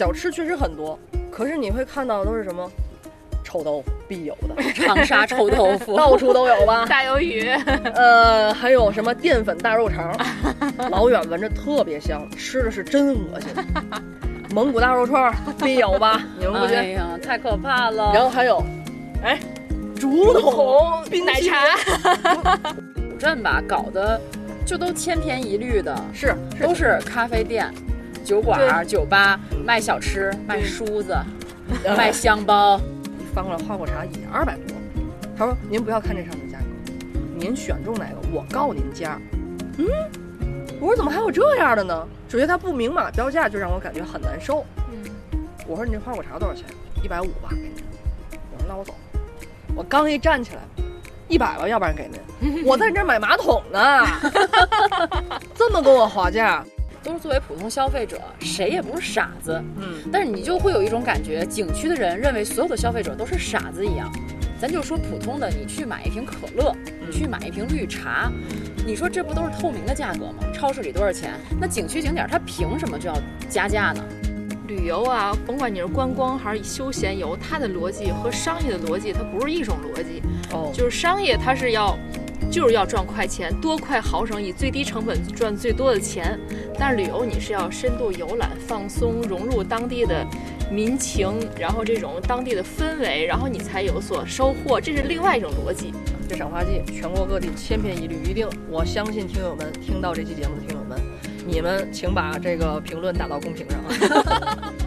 小吃确实很多，可是你会看到都是什么臭豆腐必有的，长沙臭豆腐到处都有吧？大鱿鱼，呃，还有什么淀粉大肉肠，老远闻着特别香，吃的是真恶心。蒙古大肉串必有吧？你们不觉得？哎呀，太可怕了！然后还有，哎，竹筒冰奶茶，古镇吧，搞得就都千篇一律的，是都是咖啡店、酒馆、酒吧卖小吃、卖梳子、卖香包。一翻过来花果茶也二百多，他说您不要看这上面价格，您选中哪个我告您价。嗯，我说怎么还有这样的呢？首先他不明码标价，就让我感觉很难受。嗯，我说你这花果茶多少钱？一百五吧，给您。我说那我走。我刚一站起来，一百吧，要不然给您。我在你这买马桶呢，这么跟我划价。都是作为普通消费者，谁也不是傻子。嗯，但是你就会有一种感觉，景区的人认为所有的消费者都是傻子一样。咱就说普通的，你去买一瓶可乐，你去买一瓶绿茶，你说这不都是透明的价格吗？超市里多少钱？那景区景点它凭什么就要加价呢？旅游啊，甭管你是观光还是休闲游，它的逻辑和商业的逻辑它不是一种逻辑。哦，就是商业它是要，就是要赚快钱，多快好省，以最低成本赚最多的钱。但是旅游你是要深度游览、放松、融入当地的民情，然后这种当地的氛围，然后你才有所收获，这是另外一种逻辑。这赏花季全国各地千篇一律，一定我相信听友们听到这期节目的听友们，你们请把这个评论打到公屏上。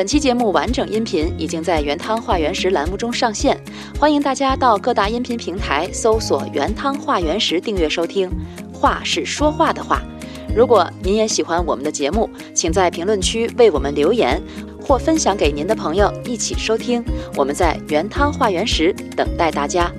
本期节目完整音频已经在原汤化原石栏目中上线，欢迎大家到各大音频平台搜索“原汤化原石”订阅收听。话是说话的话。如果您也喜欢我们的节目，请在评论区为我们留言，或分享给您的朋友一起收听。我们在原汤化原石等待大家。